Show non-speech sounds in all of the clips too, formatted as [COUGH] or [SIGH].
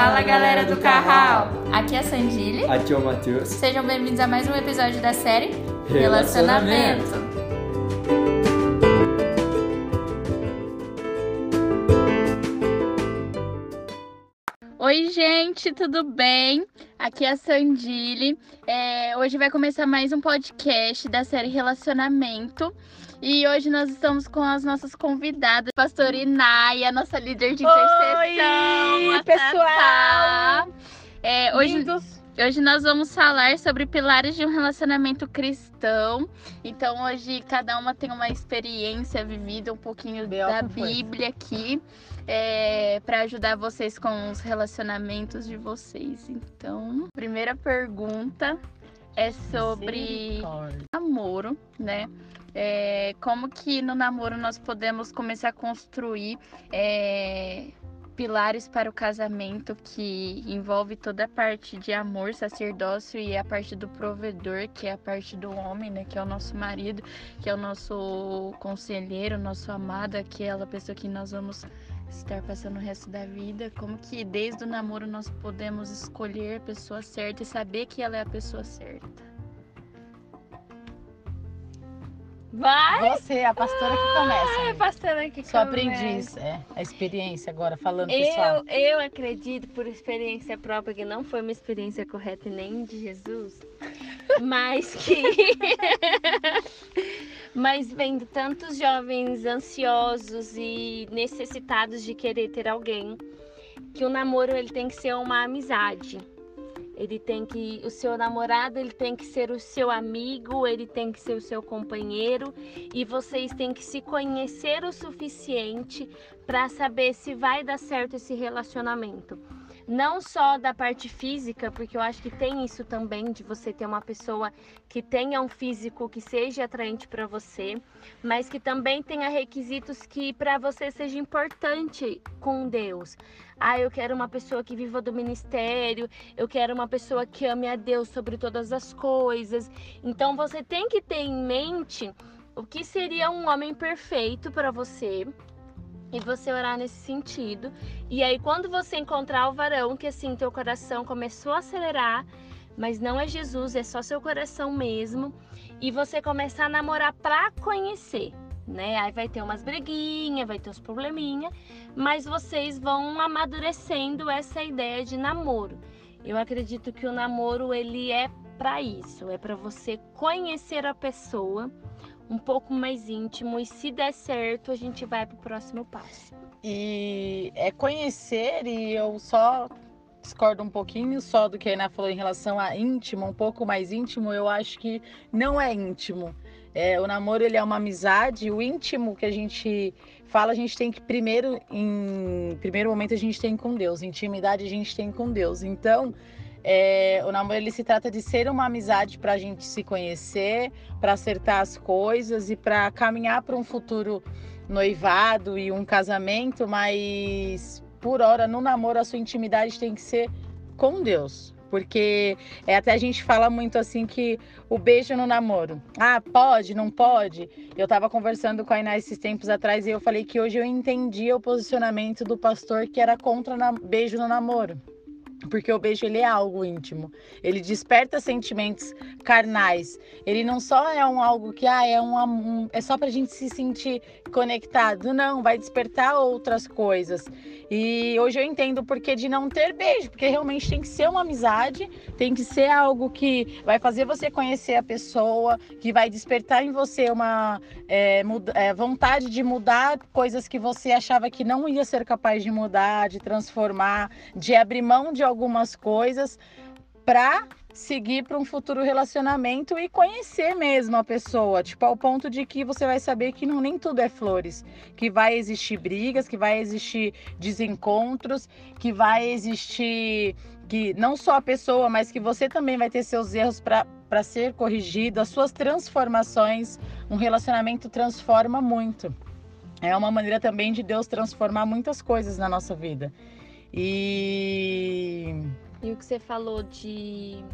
Fala galera do Carral! Aqui é a Sandile. Aqui é o Matheus. Sejam bem-vindos a mais um episódio da série Relacionamento. Oi, gente, tudo bem? Aqui é a Sandile. É, hoje vai começar mais um podcast da série Relacionamento. E hoje nós estamos com as nossas convidadas, pastor Inaya, nossa líder de intercessão. Oi, pessoal! É, hoje, hoje nós vamos falar sobre pilares de um relacionamento cristão. Então hoje cada uma tem uma experiência vivida, um pouquinho da Bíblia aqui. É, para ajudar vocês com os relacionamentos de vocês. Então, primeira pergunta é sobre namoro, né? É, como que no namoro nós podemos começar a construir é, pilares para o casamento que envolve toda a parte de amor, sacerdócio e a parte do provedor, que é a parte do homem, né, que é o nosso marido, que é o nosso conselheiro, nosso amado, aquela pessoa que nós vamos estar passando o resto da vida, como que desde o namoro nós podemos escolher a pessoa certa e saber que ela é a pessoa certa. Vai! Você, a pastora que começa. Ah, a pastora que Sua começa. aprendiz, é, a experiência agora, falando eu, pessoal. Eu acredito, por experiência própria, que não foi uma experiência correta nem de Jesus, mas que. [LAUGHS] mas vendo tantos jovens ansiosos e necessitados de querer ter alguém, que o namoro ele tem que ser uma amizade. Ele tem que, o seu namorado, ele tem que ser o seu amigo, ele tem que ser o seu companheiro e vocês têm que se conhecer o suficiente para saber se vai dar certo esse relacionamento. Não só da parte física, porque eu acho que tem isso também de você ter uma pessoa que tenha um físico que seja atraente para você, mas que também tenha requisitos que para você seja importante com Deus. Ah, eu quero uma pessoa que viva do ministério, eu quero uma pessoa que ame a Deus sobre todas as coisas. Então você tem que ter em mente o que seria um homem perfeito para você, e você orar nesse sentido. E aí quando você encontrar o varão que assim teu coração começou a acelerar, mas não é Jesus, é só seu coração mesmo, e você começar a namorar para conhecer, né? Aí vai ter umas breguinhas, vai ter uns probleminha, mas vocês vão amadurecendo essa ideia de namoro. Eu acredito que o namoro ele é para isso, é para você conhecer a pessoa um pouco mais íntimo e se der certo, a gente vai para o próximo passo. E é conhecer, e eu só discordo um pouquinho só do que a Ana falou em relação a íntimo, um pouco mais íntimo, eu acho que não é íntimo. É, o namoro ele é uma amizade, o íntimo que a gente fala, a gente tem que primeiro, em primeiro momento a gente tem com Deus, intimidade a gente tem com Deus. Então, é, o namoro ele se trata de ser uma amizade para a gente se conhecer, para acertar as coisas e para caminhar para um futuro noivado e um casamento, mas por hora no namoro a sua intimidade tem que ser com Deus. Porque é, até a gente fala muito assim que o beijo no namoro. Ah, pode, não pode? Eu estava conversando com a Iná esses tempos atrás e eu falei que hoje eu entendi o posicionamento do pastor que era contra beijo no namoro porque o beijo ele é algo íntimo. Ele desperta sentimentos carnais. Ele não só é um algo que ah, é um, um é só para a gente se sentir conectado. Não, vai despertar outras coisas. E hoje eu entendo o porquê de não ter beijo, porque realmente tem que ser uma amizade, tem que ser algo que vai fazer você conhecer a pessoa, que vai despertar em você uma é, é, vontade de mudar coisas que você achava que não ia ser capaz de mudar, de transformar, de abrir mão de algumas coisas para seguir para um futuro relacionamento e conhecer mesmo a pessoa, tipo ao ponto de que você vai saber que não nem tudo é flores, que vai existir brigas, que vai existir desencontros, que vai existir que não só a pessoa, mas que você também vai ter seus erros para ser corrigido, as suas transformações. Um relacionamento transforma muito. É uma maneira também de Deus transformar muitas coisas na nossa vida. E e o que você falou de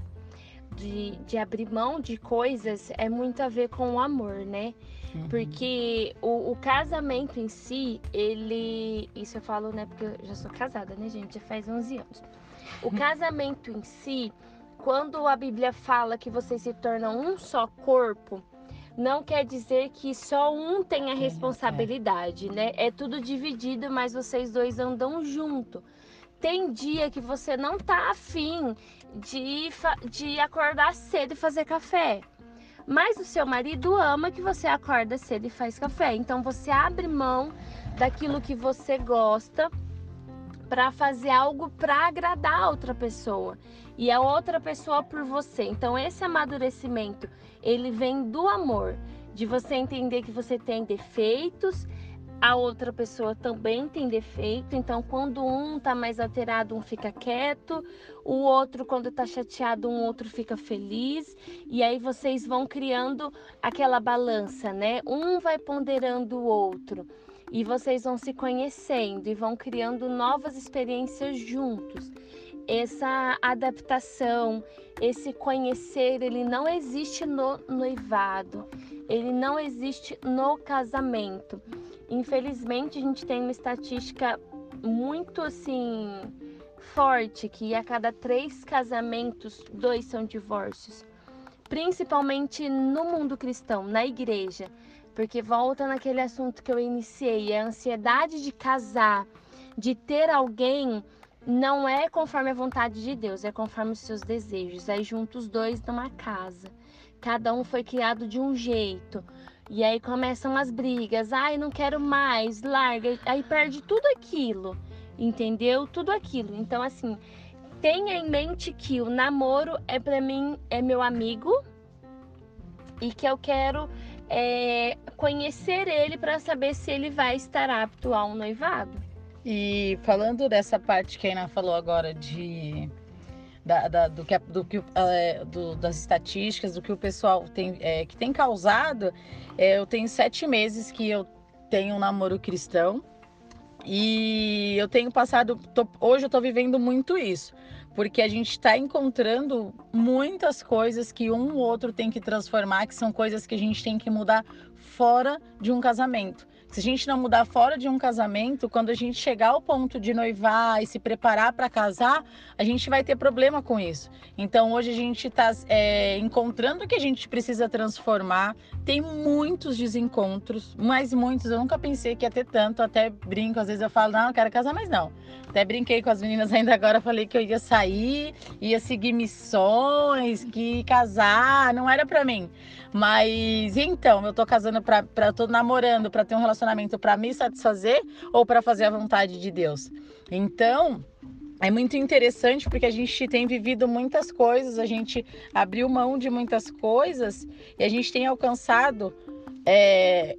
de, de abrir mão de coisas é muito a ver com o amor, né? Uhum. Porque o, o, casamento em si, ele. Isso eu falo, né? Porque eu já sou casada, né, gente? Já faz 11 anos. O [LAUGHS] casamento em si, quando a Bíblia fala que vocês se tornam um só corpo, não quer dizer que só um tem a é. responsabilidade, né? É tudo dividido, mas vocês dois andam junto. Tem dia que você não tá afim de, de acordar cedo e fazer café. Mas o seu marido ama que você acorda cedo e faz café. Então você abre mão daquilo que você gosta para fazer algo para agradar a outra pessoa e a outra pessoa por você. Então esse amadurecimento, ele vem do amor, de você entender que você tem defeitos, a outra pessoa também tem defeito, então quando um tá mais alterado, um fica quieto, o outro quando tá chateado, um outro fica feliz, e aí vocês vão criando aquela balança, né? Um vai ponderando o outro e vocês vão se conhecendo e vão criando novas experiências juntos. Essa adaptação, esse conhecer, ele não existe no noivado, ele não existe no casamento. Infelizmente, a gente tem uma estatística muito assim forte que a cada três casamentos, dois são divórcios. Principalmente no mundo cristão, na igreja. Porque volta naquele assunto que eu iniciei, a ansiedade de casar, de ter alguém, não é conforme a vontade de Deus, é conforme os seus desejos. Aí juntos os dois numa casa. Cada um foi criado de um jeito. E aí começam as brigas. Ai, não quero mais, larga. Aí perde tudo aquilo. Entendeu? Tudo aquilo. Então, assim, tenha em mente que o namoro é para mim, é meu amigo. E que eu quero é, conhecer ele para saber se ele vai estar apto a um noivado. E falando dessa parte que a Ana falou agora de da, da, do que, do que é, do, das estatísticas, do que o pessoal tem é, que tem causado, é, eu tenho sete meses que eu tenho um namoro cristão e eu tenho passado, tô, hoje eu estou vivendo muito isso porque a gente está encontrando muitas coisas que um ou outro tem que transformar, que são coisas que a gente tem que mudar fora de um casamento. Se a gente não mudar fora de um casamento, quando a gente chegar ao ponto de noivar e se preparar para casar, a gente vai ter problema com isso. Então hoje a gente está é, encontrando o que a gente precisa transformar. Tem muitos desencontros, mas muitos. Eu nunca pensei que ia ter tanto. Até brinco, às vezes eu falo, não, eu quero casar, mas não. Até brinquei com as meninas ainda agora, falei que eu ia sair, ia seguir missões, que casar, não era para mim. Mas então, eu tô casando para eu tô namorando para ter um relacionamento para me satisfazer ou para fazer a vontade de Deus. Então, é muito interessante porque a gente tem vivido muitas coisas, a gente abriu mão de muitas coisas e a gente tem alcançado é,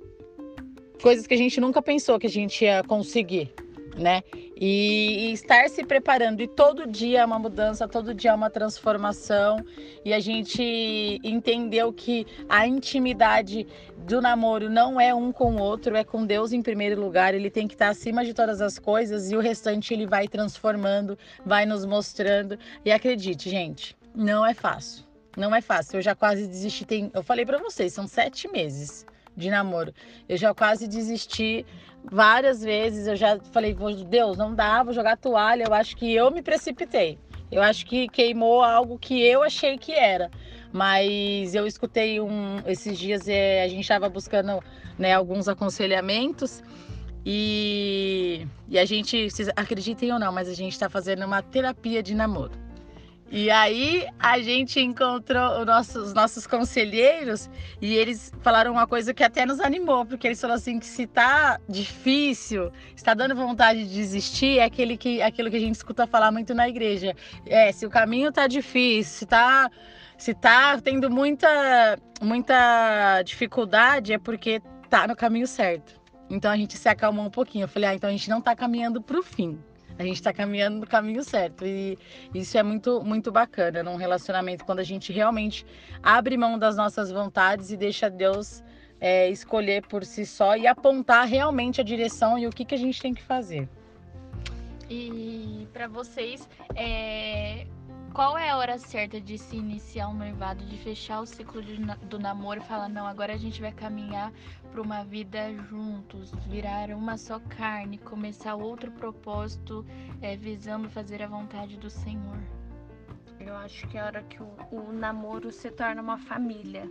coisas que a gente nunca pensou que a gente ia conseguir né? E, e, estar se preparando. E todo dia é uma mudança, todo dia é uma transformação. E a gente entendeu que a intimidade do namoro não é um com o outro, é com Deus em primeiro lugar. Ele tem que estar acima de todas as coisas e o restante ele vai transformando, vai nos mostrando. E acredite, gente, não é fácil. Não é fácil. Eu já quase desisti. Tem... Eu falei para vocês, são sete meses de namoro. Eu já quase desisti várias vezes. Eu já falei, Deus, não dá, vou jogar toalha. Eu acho que eu me precipitei. Eu acho que queimou algo que eu achei que era. Mas eu escutei um esses dias é, a gente estava buscando né, alguns aconselhamentos e, e a gente, acreditem ou não, mas a gente está fazendo uma terapia de namoro. E aí a gente encontrou nosso, os nossos conselheiros e eles falaram uma coisa que até nos animou, porque eles falaram assim que se tá difícil, está dando vontade de desistir, é aquele que, aquilo que a gente escuta falar muito na igreja. É, se o caminho tá difícil, se tá, se tá tendo muita, muita dificuldade, é porque tá no caminho certo. Então a gente se acalmou um pouquinho. Eu falei, ah, então a gente não tá caminhando para o fim a gente está caminhando no caminho certo. E isso é muito, muito bacana num relacionamento, quando a gente realmente abre mão das nossas vontades e deixa Deus é, escolher por si só e apontar realmente a direção e o que, que a gente tem que fazer. E para vocês, é, qual é a hora certa de se iniciar um noivado, de fechar o ciclo de, do namoro e falar, não, agora a gente vai caminhar para uma vida juntos, virar uma só carne, começar outro propósito é, visando fazer a vontade do Senhor? Eu acho que é a hora que o, o namoro se torna uma família.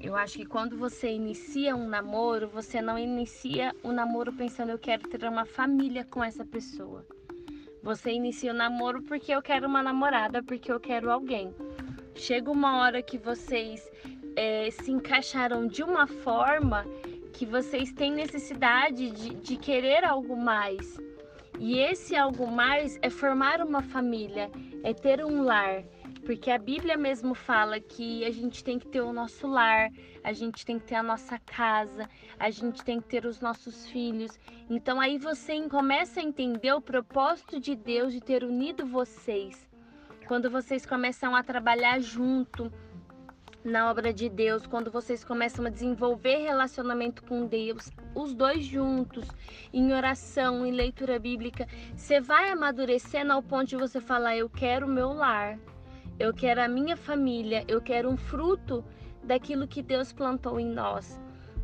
Eu acho que quando você inicia um namoro, você não inicia o namoro pensando eu quero ter uma família com essa pessoa. Você inicia o namoro porque eu quero uma namorada, porque eu quero alguém. Chega uma hora que vocês é, se encaixaram de uma forma que vocês têm necessidade de, de querer algo mais. E esse algo mais é formar uma família, é ter um lar. Porque a Bíblia mesmo fala que a gente tem que ter o nosso lar, a gente tem que ter a nossa casa, a gente tem que ter os nossos filhos. Então aí você começa a entender o propósito de Deus de ter unido vocês. Quando vocês começam a trabalhar junto, na obra de Deus, quando vocês começam a desenvolver relacionamento com Deus, os dois juntos, em oração, em leitura bíblica, você vai amadurecendo ao ponto de você falar: Eu quero o meu lar, eu quero a minha família, eu quero um fruto daquilo que Deus plantou em nós.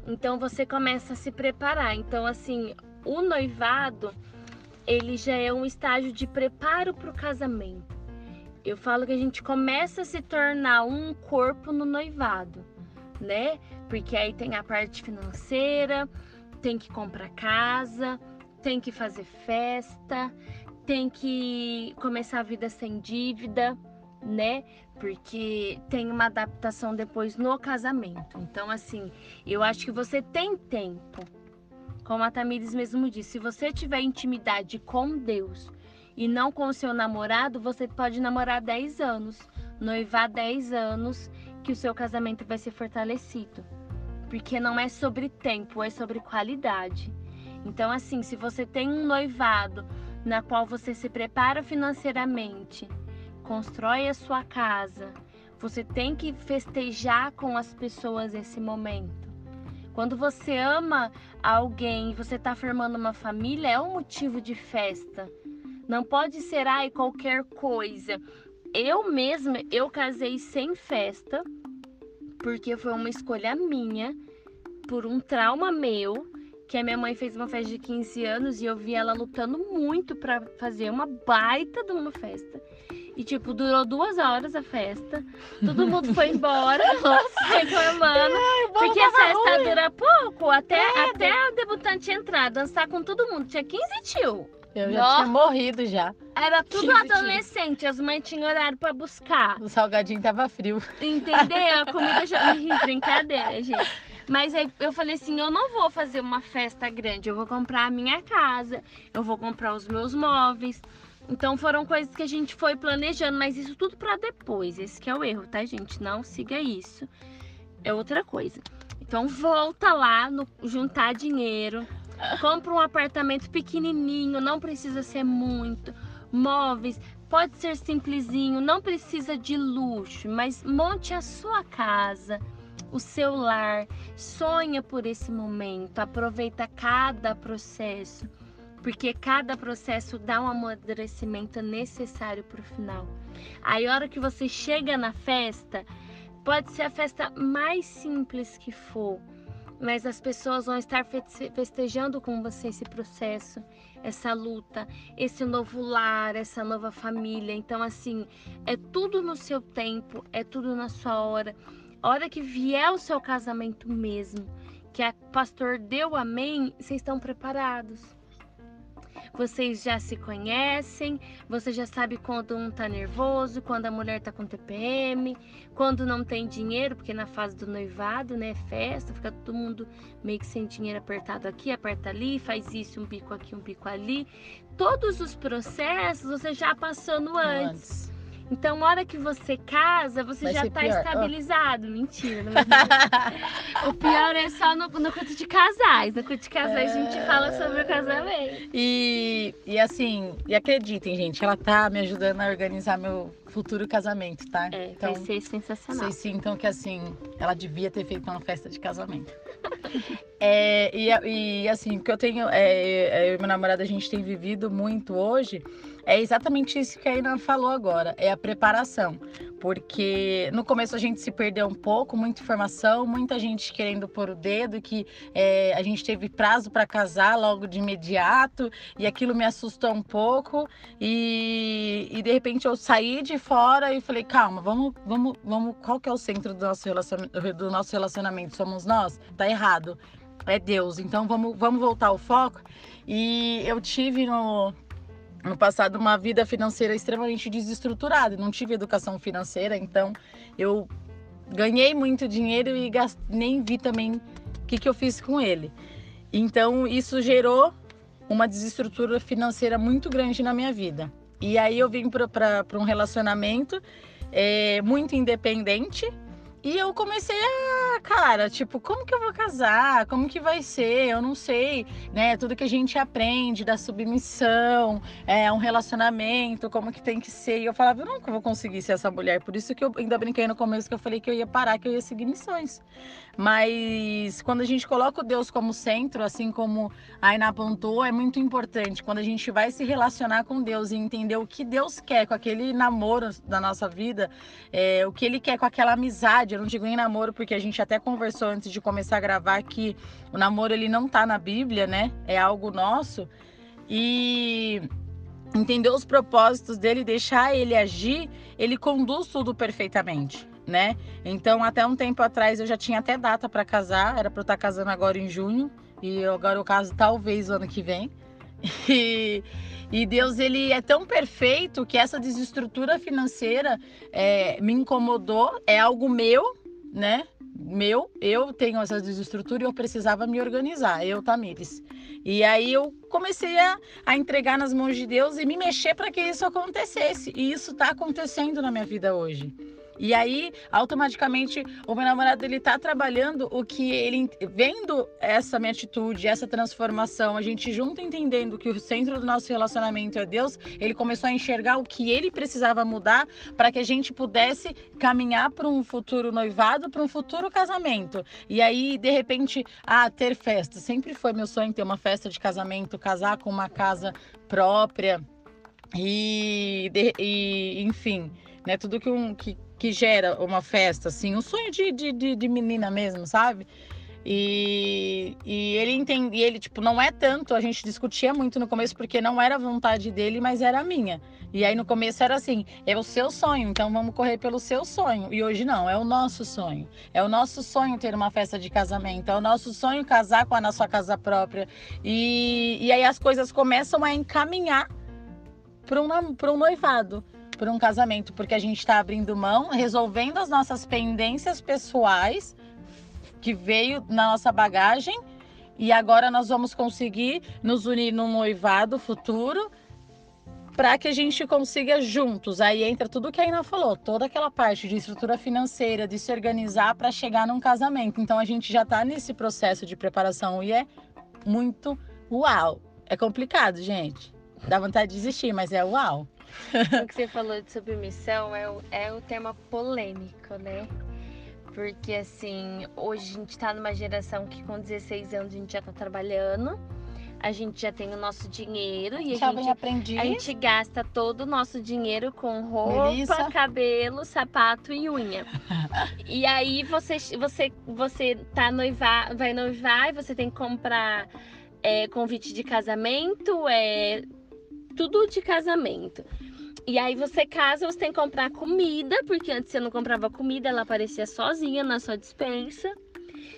Então você começa a se preparar. Então, assim, o noivado, ele já é um estágio de preparo para o casamento. Eu falo que a gente começa a se tornar um corpo no noivado, né? Porque aí tem a parte financeira, tem que comprar casa, tem que fazer festa, tem que começar a vida sem dívida né? Porque tem uma adaptação depois no casamento. Então, assim, eu acho que você tem tempo. Como a Tamires mesmo disse, se você tiver intimidade com Deus e não com o seu namorado, você pode namorar 10 anos, noivar 10 anos, que o seu casamento vai ser fortalecido. Porque não é sobre tempo, é sobre qualidade. Então, assim, se você tem um noivado na qual você se prepara financeiramente, constrói a sua casa. Você tem que festejar com as pessoas esse momento. Quando você ama alguém você está formando uma família, é um motivo de festa. Não pode ser ai qualquer coisa. Eu mesma, eu casei sem festa, porque foi uma escolha minha, por um trauma meu, que a minha mãe fez uma festa de 15 anos e eu vi ela lutando muito para fazer uma baita de uma festa. E, tipo, durou duas horas a festa. Todo mundo foi embora, [LAUGHS] reclamando. porque a festa ruim. dura pouco. Até, é, até o debutante entrar, dançar com todo mundo. Tinha 15 tio. Eu já Nossa. tinha morrido já. Era tudo adolescente, as mães tinham horário pra buscar. O salgadinho tava frio. Entendeu? A comida já. [LAUGHS] Brincadeira, gente. Mas aí eu falei assim: eu não vou fazer uma festa grande, eu vou comprar a minha casa, eu vou comprar os meus móveis. Então foram coisas que a gente foi planejando, mas isso tudo para depois. Esse que é o erro, tá, gente? Não siga isso. É outra coisa. Então volta lá no juntar dinheiro, compra um apartamento pequenininho, não precisa ser muito, móveis, pode ser simplesinho, não precisa de luxo, mas monte a sua casa, o seu lar, sonha por esse momento, aproveita cada processo porque cada processo dá um amadurecimento necessário para o final. Aí, a hora que você chega na festa, pode ser a festa mais simples que for, mas as pessoas vão estar festejando com você esse processo, essa luta, esse novo lar, essa nova família. Então, assim, é tudo no seu tempo, é tudo na sua hora. A hora que vier o seu casamento mesmo, que a pastor deu amém, vocês estão preparados vocês já se conhecem, você já sabe quando um tá nervoso, quando a mulher tá com TPM, quando não tem dinheiro, porque na fase do noivado, né, festa, fica todo mundo meio que sem dinheiro apertado aqui, aperta ali, faz isso, um bico aqui, um bico ali. Todos os processos você já passou no antes. antes. Então, na hora que você casa, você Vai já tá pior. estabilizado. Oh. Mentira, não é [LAUGHS] O pior é só no, no culto de casais. No culto de casais é... a gente fala sobre o casamento. E, e assim, e acreditem, gente, ela tá me ajudando a organizar meu futuro casamento, tá? É, então, vai ser sensacional. Vocês sintam que assim, ela devia ter feito uma festa de casamento. [LAUGHS] É, e, e, assim, o que eu tenho, é, eu e meu namorado, a gente tem vivido muito hoje, é exatamente isso que a Ina falou agora, é a preparação. Porque no começo a gente se perdeu um pouco, muita informação, muita gente querendo pôr o dedo, que é, a gente teve prazo para casar logo de imediato, e aquilo me assustou um pouco. E, e de repente eu saí de fora e falei, calma, vamos, vamos, vamos, qual que é o centro do nosso, relacionamento, do nosso relacionamento? Somos nós? Tá errado. É Deus. Então vamos, vamos voltar ao foco. E eu tive no, no passado uma vida financeira extremamente desestruturada, não tive educação financeira, então eu ganhei muito dinheiro e gast... nem vi também o que, que eu fiz com ele. Então isso gerou uma desestrutura financeira muito grande na minha vida. E aí eu vim para um relacionamento é, muito independente, e eu comecei a, cara, tipo, como que eu vou casar? Como que vai ser? Eu não sei, né? Tudo que a gente aprende da submissão, é um relacionamento, como que tem que ser. E eu falava, eu nunca vou conseguir ser essa mulher. Por isso que eu ainda brinquei no começo que eu falei que eu ia parar, que eu ia seguir missões. Mas quando a gente coloca o Deus como centro, assim como a Aina apontou, é muito importante. Quando a gente vai se relacionar com Deus e entender o que Deus quer com aquele namoro da nossa vida, é, o que Ele quer com aquela amizade. Eu não digo em namoro, porque a gente até conversou antes de começar a gravar que o namoro ele não tá na Bíblia, né? É algo nosso. E entender os propósitos dele, deixar ele agir, ele conduz tudo perfeitamente né? Então, até um tempo atrás eu já tinha até data para casar, era para eu estar tá casando agora em junho, e agora eu caso talvez ano que vem. [LAUGHS] E, e Deus, ele é tão perfeito que essa desestrutura financeira é, me incomodou, é algo meu, né? Meu, eu tenho essa desestrutura e eu precisava me organizar, eu, Tamires. E aí eu comecei a, a entregar nas mãos de Deus e me mexer para que isso acontecesse. E isso está acontecendo na minha vida hoje. E aí, automaticamente, o meu namorado ele tá trabalhando o que ele vendo essa minha atitude, essa transformação, a gente junto entendendo que o centro do nosso relacionamento é Deus, ele começou a enxergar o que ele precisava mudar para que a gente pudesse caminhar para um futuro noivado, para um futuro casamento. E aí, de repente, ah, ter festa. Sempre foi meu sonho ter uma festa de casamento, casar com uma casa própria. E, e enfim, né? Tudo que, um, que, que gera uma festa, assim, um sonho de, de, de, de menina mesmo, sabe? E, e ele entende, ele, tipo, não é tanto, a gente discutia muito no começo porque não era vontade dele, mas era a minha. E aí no começo era assim, é o seu sonho, então vamos correr pelo seu sonho. E hoje não, é o nosso sonho. É o nosso sonho ter uma festa de casamento, é o nosso sonho casar com a nossa casa própria. E, e aí as coisas começam a encaminhar para um, um noivado por um casamento, porque a gente está abrindo mão, resolvendo as nossas pendências pessoais que veio na nossa bagagem e agora nós vamos conseguir nos unir num noivado futuro para que a gente consiga juntos. Aí entra tudo que a Ina falou, toda aquela parte de estrutura financeira, de se organizar para chegar num casamento. Então a gente já está nesse processo de preparação e é muito uau. É complicado, gente. Dá vontade de desistir, mas é uau. [LAUGHS] o que você falou de submissão é o, é o tema polêmico, né? Porque assim, hoje a gente tá numa geração que com 16 anos a gente já tá trabalhando, a gente já tem o nosso dinheiro e a gente, aprendi. a gente gasta todo o nosso dinheiro com roupa, Melissa. cabelo, sapato e unha. [LAUGHS] e aí você, você, você tá noivar, vai noivar e você tem que comprar é, convite de casamento, é tudo de casamento. E aí você casa, você tem que comprar comida, porque antes você não comprava comida, ela aparecia sozinha na sua dispensa.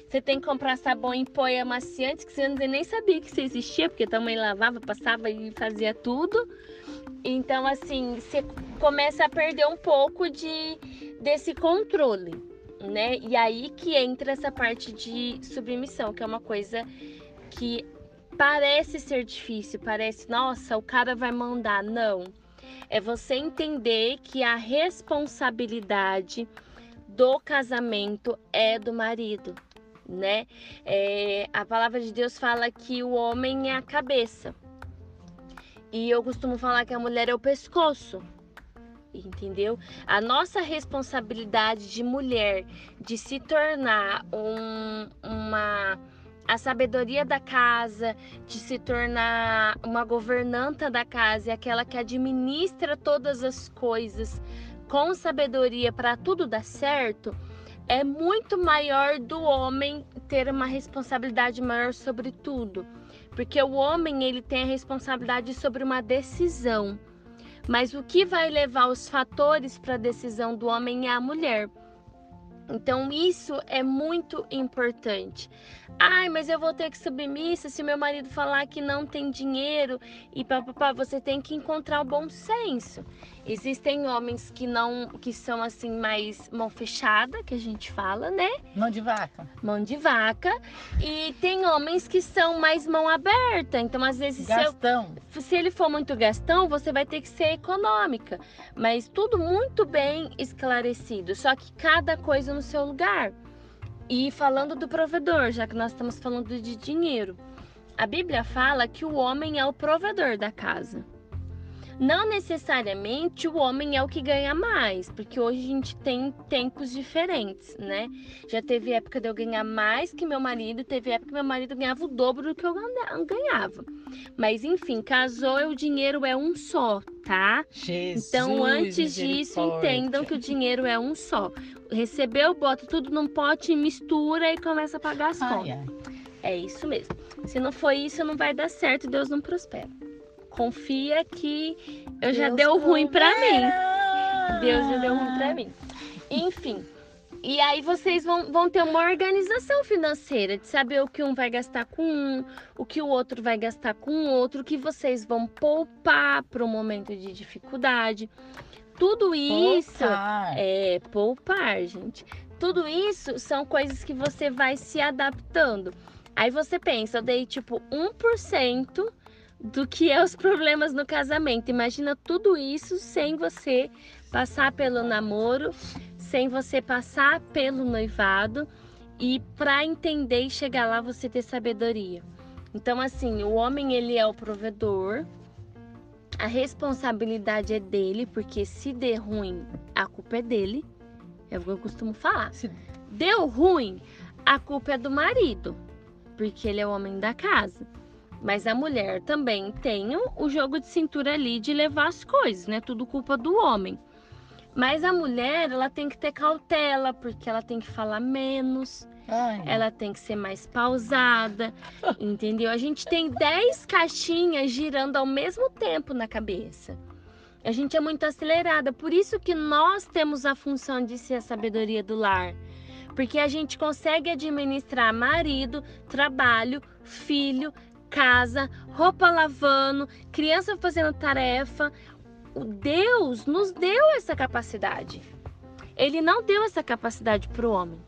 Você tem que comprar sabão em pó e amaciante, que você nem sabia que isso existia, porque também lavava, passava e fazia tudo. Então, assim, você começa a perder um pouco de desse controle, né? E aí que entra essa parte de submissão, que é uma coisa que parece ser difícil, parece, nossa, o cara vai mandar. Não é você entender que a responsabilidade do casamento é do marido, né? É, a palavra de Deus fala que o homem é a cabeça. E eu costumo falar que a mulher é o pescoço. Entendeu? A nossa responsabilidade de mulher de se tornar um, uma a sabedoria da casa, de se tornar uma governanta da casa, e aquela que administra todas as coisas com sabedoria para tudo dar certo, é muito maior do homem ter uma responsabilidade maior sobre tudo. Porque o homem ele tem a responsabilidade sobre uma decisão. Mas o que vai levar os fatores para a decisão do homem é a mulher. Então isso é muito importante. Ai, mas eu vou ter que subir missa se meu marido falar que não tem dinheiro e papapá, você tem que encontrar o bom senso. Existem homens que não, que são assim mais mão fechada, que a gente fala, né? Mão de vaca. Mão de vaca. E tem homens que são mais mão aberta. Então, às vezes, gastão. Se, eu, se ele for muito gastão, você vai ter que ser econômica. Mas tudo muito bem esclarecido. Só que cada coisa no seu lugar. E falando do provedor, já que nós estamos falando de dinheiro, a Bíblia fala que o homem é o provedor da casa. Não necessariamente o homem é o que ganha mais, porque hoje a gente tem tempos diferentes, né? Já teve época de eu ganhar mais que meu marido, teve época que meu marido ganhava o dobro do que eu ganhava. Mas enfim, casou e o dinheiro é um só, tá? Jesus, então antes disso, entendam que o dinheiro é um só. Recebeu, bota tudo num pote, mistura e começa a pagar as contas. É isso mesmo. Se não for isso, não vai dar certo, Deus não prospera confia que eu já Deus deu ruim para mim. Deus já deu ruim para mim. Enfim. E aí vocês vão, vão ter uma organização financeira de saber o que um vai gastar com um, o que o outro vai gastar com o outro, o que vocês vão poupar para o momento de dificuldade. Tudo isso poupar. é poupar, gente. Tudo isso são coisas que você vai se adaptando. Aí você pensa, eu dei tipo 1% do que é os problemas no casamento. Imagina tudo isso sem você passar pelo namoro, sem você passar pelo noivado e para entender e chegar lá você ter sabedoria. Então assim, o homem ele é o provedor. A responsabilidade é dele, porque se der ruim, a culpa é dele. É o que eu costumo falar. Se deu ruim, a culpa é do marido, porque ele é o homem da casa. Mas a mulher também tem o jogo de cintura ali de levar as coisas, né? Tudo culpa do homem. Mas a mulher, ela tem que ter cautela, porque ela tem que falar menos, Ai. ela tem que ser mais pausada, [LAUGHS] entendeu? A gente tem 10 caixinhas girando ao mesmo tempo na cabeça. A gente é muito acelerada, por isso que nós temos a função de ser a sabedoria do lar. Porque a gente consegue administrar marido, trabalho, filho, casa, roupa lavando, criança fazendo tarefa. O Deus nos deu essa capacidade. Ele não deu essa capacidade para o homem.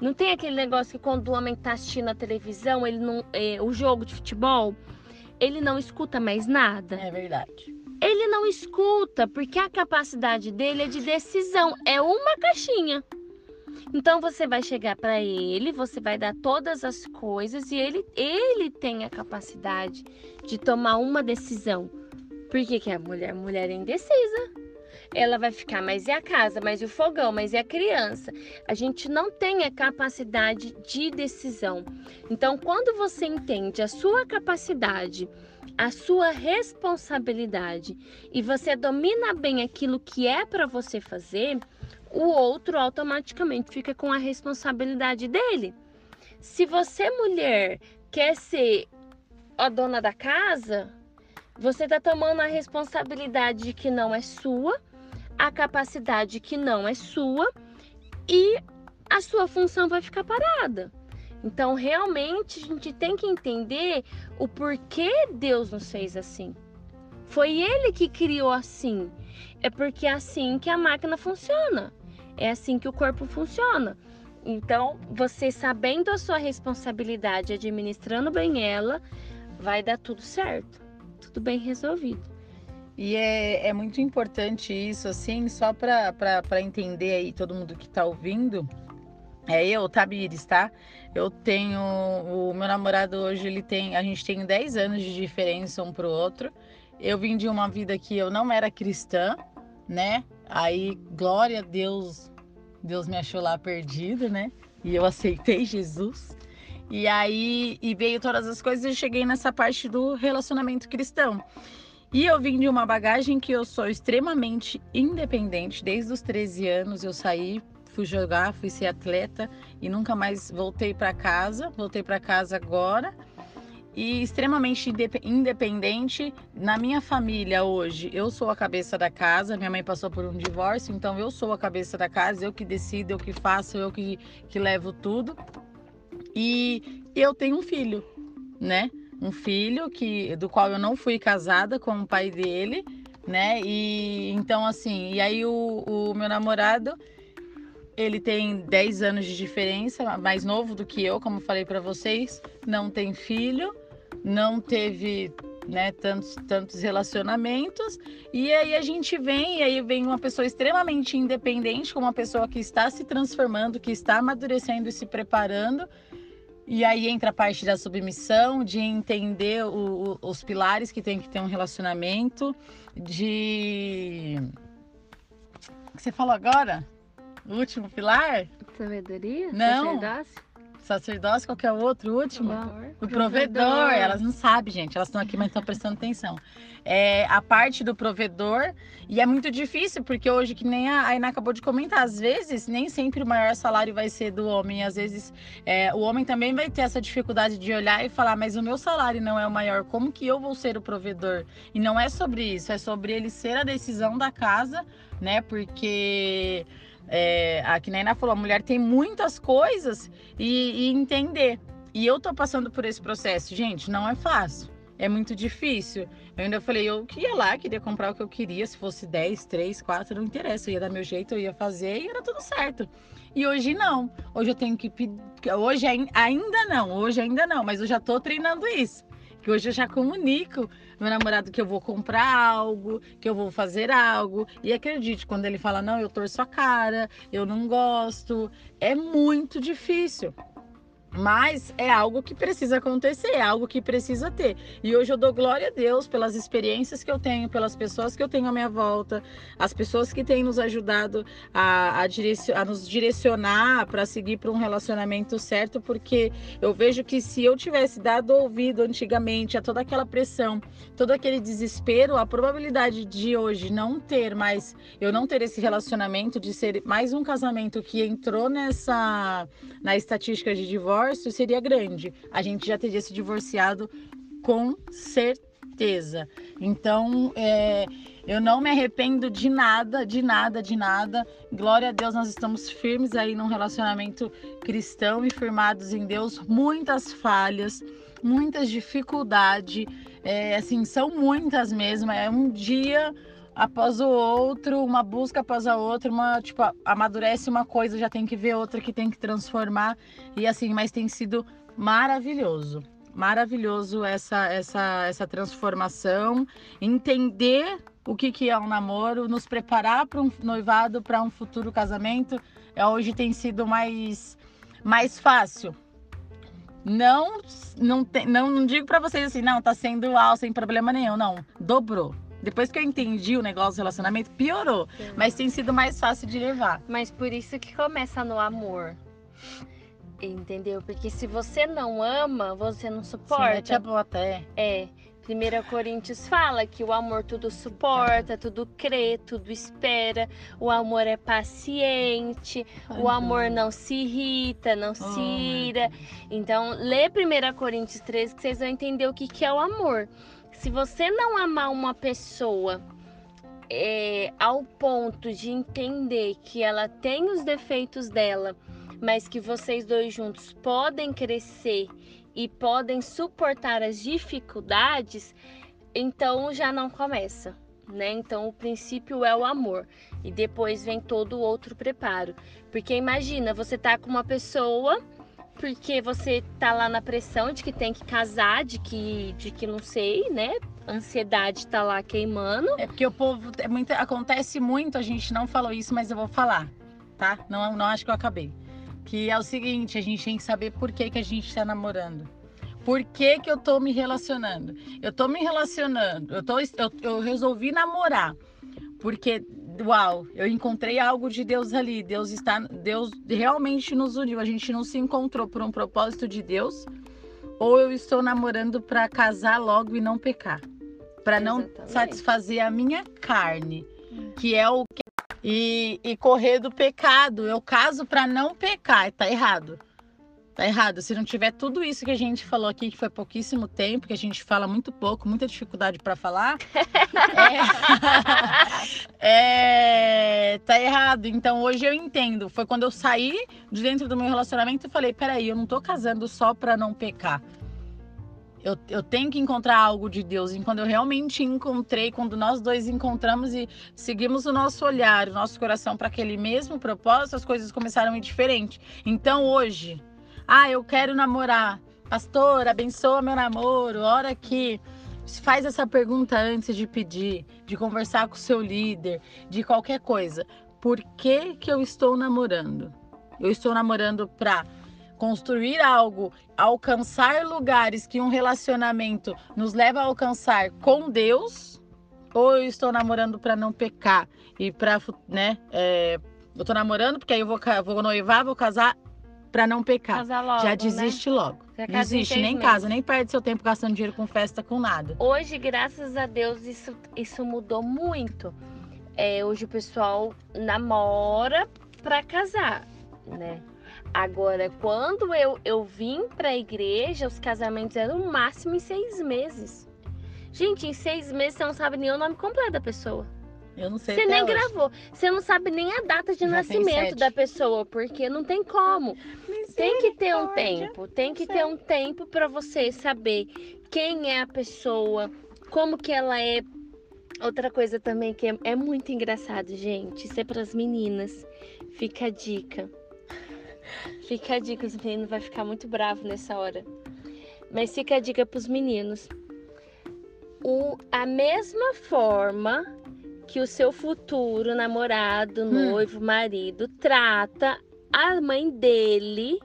Não tem aquele negócio que quando o homem está assistindo a televisão, ele não, é, o jogo de futebol, ele não escuta mais nada. É verdade. Ele não escuta porque a capacidade dele é de decisão, é uma caixinha. Então você vai chegar para ele, você vai dar todas as coisas e ele, ele tem a capacidade de tomar uma decisão. Por que, que a mulher? Mulher é indecisa. Ela vai ficar, mas e a casa, mas e o fogão, mas e a criança? A gente não tem a capacidade de decisão. Então, quando você entende a sua capacidade, a sua responsabilidade e você domina bem aquilo que é para você fazer, o outro automaticamente fica com a responsabilidade dele. Se você, mulher, quer ser a dona da casa, você está tomando a responsabilidade que não é sua, a capacidade que não é sua e a sua função vai ficar parada. Então, realmente, a gente tem que entender o porquê Deus nos fez assim. Foi Ele que criou assim. É porque é assim que a máquina funciona. É assim que o corpo funciona. Então, você sabendo a sua responsabilidade, administrando bem ela, vai dar tudo certo, tudo bem resolvido. E é, é muito importante isso, assim, só para entender aí todo mundo que está ouvindo. É eu, Tabires, tá? Eu tenho. O meu namorado hoje, ele tem. A gente tem 10 anos de diferença um pro outro. Eu vim de uma vida que eu não era cristã, né? Aí, glória a Deus, Deus me achou lá perdida, né? E eu aceitei Jesus. E aí e veio todas as coisas e cheguei nessa parte do relacionamento cristão. E eu vim de uma bagagem que eu sou extremamente independente. Desde os 13 anos eu saí, fui jogar, fui ser atleta e nunca mais voltei para casa. Voltei para casa agora. E extremamente independente. Na minha família hoje, eu sou a cabeça da casa. Minha mãe passou por um divórcio, então eu sou a cabeça da casa. Eu que decido, eu que faço, eu que, que levo tudo. E eu tenho um filho, né? Um filho que do qual eu não fui casada com o pai dele, né? E então assim, e aí o, o meu namorado ele tem 10 anos de diferença, mais novo do que eu, como falei para vocês, não tem filho, não teve né, tantos, tantos relacionamentos. E aí a gente vem, e aí vem uma pessoa extremamente independente, com uma pessoa que está se transformando, que está amadurecendo e se preparando e aí entra a parte da submissão, de entender o, o, os pilares que tem que ter um relacionamento, de. O que você falou agora? O último pilar? Sabedoria? Não. Sacerdócio? Sacerdócio, qual que é o outro, o último? O provedor. provedor. Elas não sabem, gente. Elas estão aqui, mas estão prestando atenção. É a parte do provedor. E é muito difícil, porque hoje, que nem a Aina acabou de comentar, às vezes, nem sempre o maior salário vai ser do homem. Às vezes, é, o homem também vai ter essa dificuldade de olhar e falar, mas o meu salário não é o maior. Como que eu vou ser o provedor? E não é sobre isso. É sobre ele ser a decisão da casa, né? Porque é, a que Nainá falou, a mulher tem muitas coisas e, e entender. E eu tô passando por esse processo. Gente, não é fácil. É muito difícil. Eu ainda falei, eu ia lá, queria comprar o que eu queria, se fosse 10, 3, 4, não interessa. Eu ia dar meu jeito, eu ia fazer e era tudo certo. E hoje não. Hoje eu tenho que pedir. Hoje ainda não, hoje ainda não, mas eu já tô treinando isso. Que hoje eu já comunico meu namorado que eu vou comprar algo, que eu vou fazer algo. E acredite, quando ele fala, não, eu torço a cara, eu não gosto, é muito difícil. Mas é algo que precisa acontecer, é algo que precisa ter. E hoje eu dou glória a Deus pelas experiências que eu tenho, pelas pessoas que eu tenho à minha volta, as pessoas que têm nos ajudado a, a, a nos direcionar para seguir para um relacionamento certo, porque eu vejo que se eu tivesse dado ouvido antigamente a toda aquela pressão, todo aquele desespero, a probabilidade de hoje não ter mais, eu não ter esse relacionamento, de ser mais um casamento que entrou nessa na estatística de divórcio divórcio seria grande. A gente já teria se divorciado com certeza. Então, é, eu não me arrependo de nada, de nada, de nada. Glória a Deus, nós estamos firmes aí num relacionamento cristão e firmados em Deus. Muitas falhas, muitas dificuldades, é, assim, são muitas mesmo. É um dia após o outro, uma busca após a outra, uma, tipo, amadurece uma coisa, já tem que ver outra que tem que transformar. E assim, mas tem sido maravilhoso. Maravilhoso essa essa essa transformação, entender o que, que é um namoro, nos preparar para um noivado, para um futuro casamento, é, hoje tem sido mais, mais fácil. Não, não, não, não digo para vocês assim, não, tá sendo alto sem problema nenhum, não, dobrou depois que eu entendi o negócio do relacionamento, piorou. Sim. Mas tem sido mais fácil de levar. Mas por isso que começa no amor. Entendeu? Porque se você não ama, você não suporta. Sim, é até. É. 1 Coríntios fala que o amor tudo suporta, tudo crê, tudo espera. O amor é paciente, o amor não se irrita, não se ira. Então, lê 1 Coríntios 13 que vocês vão entender o que, que é o amor se você não amar uma pessoa é, ao ponto de entender que ela tem os defeitos dela, mas que vocês dois juntos podem crescer e podem suportar as dificuldades, então já não começa. Né? Então o princípio é o amor e depois vem todo o outro preparo. Porque imagina, você tá com uma pessoa porque você tá lá na pressão de que tem que casar, de que, de que não sei, né? Ansiedade tá lá queimando. É porque o povo é muito, acontece muito, a gente não falou isso, mas eu vou falar, tá? Não, não acho que eu acabei. Que é o seguinte, a gente tem que saber por que, que a gente tá namorando. Por que, que eu tô me relacionando? Eu tô me relacionando, eu, tô, eu, eu resolvi namorar. Porque uau, eu encontrei algo de Deus ali. Deus está, Deus realmente nos uniu. A gente não se encontrou por um propósito de Deus. Ou eu estou namorando para casar logo e não pecar, para não satisfazer a minha carne, hum. que é o que e, e correr do pecado. Eu caso para não pecar, tá errado. Tá errado. Se não tiver tudo isso que a gente falou aqui, que foi pouquíssimo tempo, que a gente fala muito pouco, muita dificuldade para falar, [LAUGHS] é... é... tá errado. Então hoje eu entendo. Foi quando eu saí de dentro do meu relacionamento e falei: peraí, eu não tô casando só para não pecar. Eu, eu, tenho que encontrar algo de Deus. E quando eu realmente encontrei, quando nós dois encontramos e seguimos o nosso olhar, o nosso coração para aquele mesmo propósito, as coisas começaram a ir diferente. Então hoje, ah, eu quero namorar. Pastor, abençoa meu namoro. Hora que faz essa pergunta antes de pedir, de conversar com o seu líder, de qualquer coisa. Por que que eu estou namorando? Eu estou namorando para construir algo, alcançar lugares que um relacionamento nos leva a alcançar com Deus, ou eu estou namorando para não pecar e para, né? É, eu estou namorando porque aí eu vou, vou noivar, vou casar para não pecar. Logo, Já né? desiste né? logo. Já não existe, nem meses. casa, nem perde seu tempo gastando dinheiro com festa, com nada. Hoje, graças a Deus, isso, isso mudou muito. É, hoje o pessoal namora para casar, né? Agora, quando eu, eu vim para a igreja, os casamentos eram no máximo em seis meses. Gente, em seis meses você não sabe nem o nome completo da pessoa. Eu não sei. Você nem hoje. gravou. Você não sabe nem a data de Já nascimento da pessoa, porque não tem como. Tem que ter um tempo. Tem que ter um tempo para você saber quem é a pessoa, como que ela é. Outra coisa também que é, é muito engraçado, gente. Isso é para as meninas. Fica a dica. Fica a dica, os meninos vai ficar muito bravo nessa hora. Mas fica a dica para os meninos. O, a mesma forma que o seu futuro namorado, hum. noivo, marido trata a mãe dele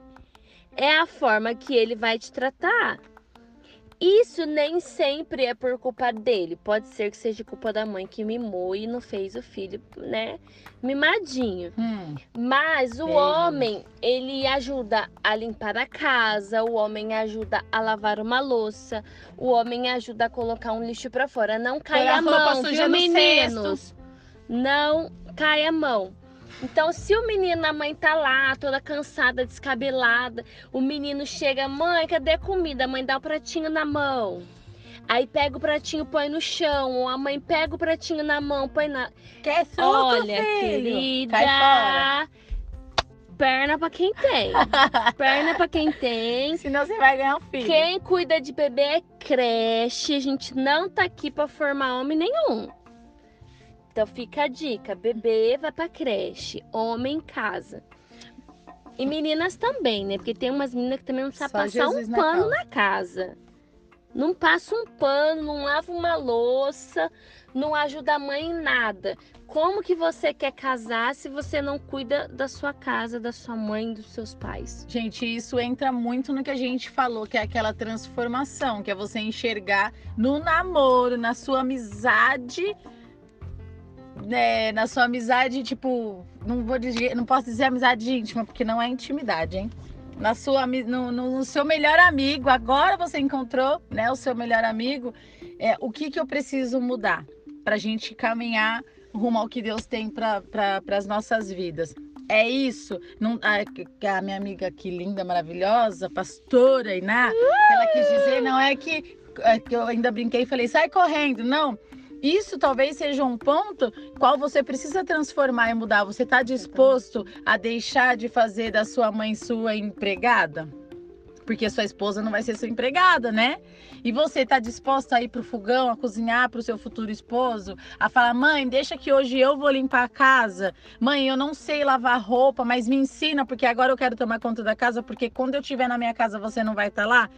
é a forma que ele vai te tratar. Isso nem sempre é por culpa dele. Pode ser que seja culpa da mãe que mimou e não fez o filho, né? Mimadinho. Hum. Mas o homem, ele ajuda a limpar a casa, o homem ajuda a lavar uma louça, o homem ajuda a colocar um lixo para fora. Não cai a, a mão, viu, meninos? Não cai a mão. Então, se o menino, a mãe tá lá, toda cansada, descabelada, o menino chega, mãe, cadê a comida? A mãe dá o pratinho na mão. Aí pega o pratinho, põe no chão. Ou a mãe pega o pratinho na mão, põe na. Quer suco, Olha, filho? querida. Perna pra quem tem. [LAUGHS] Perna pra quem tem. Senão você vai ganhar um filho. Quem cuida de bebê é creche. A gente não tá aqui pra formar homem nenhum. Então fica a dica: bebê vai pra creche, homem em casa. E meninas também, né? Porque tem umas meninas que também não sabem passar Jesus um pano na casa. Não passa um pano, não lava uma louça, não ajuda a mãe em nada. Como que você quer casar se você não cuida da sua casa, da sua mãe, dos seus pais? Gente, isso entra muito no que a gente falou, que é aquela transformação, que é você enxergar no namoro, na sua amizade, né, na sua amizade, tipo, não vou dizer, não posso dizer amizade íntima, porque não é intimidade, hein? Na sua, no, no seu melhor amigo, agora você encontrou, né, o seu melhor amigo, é, o que que eu preciso mudar para a gente caminhar rumo ao que Deus tem para as nossas vidas? É isso. Não, a, a minha amiga aqui, linda, maravilhosa, pastora Iná, ela quis dizer, não é que, é que eu ainda brinquei e falei, sai correndo. Não, isso talvez seja um ponto qual você precisa transformar e mudar. Você está disposto a deixar de fazer da sua mãe sua empregada? Porque sua esposa não vai ser sua empregada, né? E você está disposta a ir pro fogão, a cozinhar para o seu futuro esposo, a falar: mãe, deixa que hoje eu vou limpar a casa. Mãe, eu não sei lavar roupa, mas me ensina, porque agora eu quero tomar conta da casa, porque quando eu estiver na minha casa você não vai estar tá lá.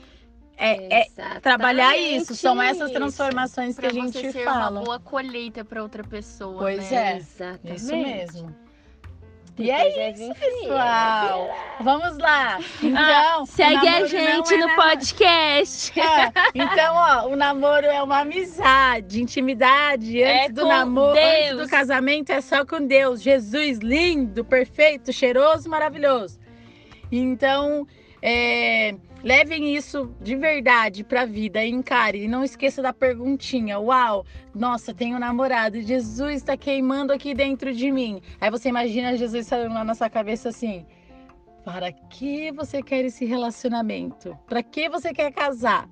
É, é, trabalhar isso, são essas transformações pra que a gente ser fala. uma boa colheita para outra pessoa. Pois né? é, Exatamente. isso mesmo. E é isso, pessoal. Vamos lá. [LAUGHS] Então, ah, segue a gente é no podcast. É, [LAUGHS] então, ó, o namoro é uma amizade, intimidade. É antes é do namoro, Deus. antes do casamento é só com Deus. Jesus, lindo, perfeito, cheiroso, maravilhoso. Então, é, levem isso de verdade para a vida, encare. E não esqueça da perguntinha: Uau, nossa, tenho um namorado, Jesus está queimando aqui dentro de mim. Aí você imagina Jesus saindo lá na sua cabeça assim: Para que você quer esse relacionamento? Para que você quer casar?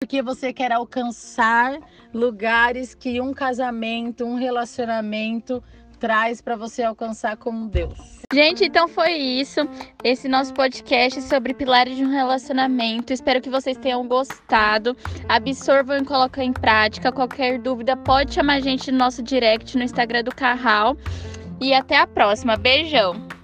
Porque você quer alcançar lugares que um casamento, um relacionamento traz para você alcançar como Deus. Gente, então foi isso. Esse nosso podcast sobre pilares de um relacionamento. Espero que vocês tenham gostado. Absorvam e coloquem em prática. Qualquer dúvida, pode chamar a gente no nosso direct no Instagram do Carral. E até a próxima. Beijão!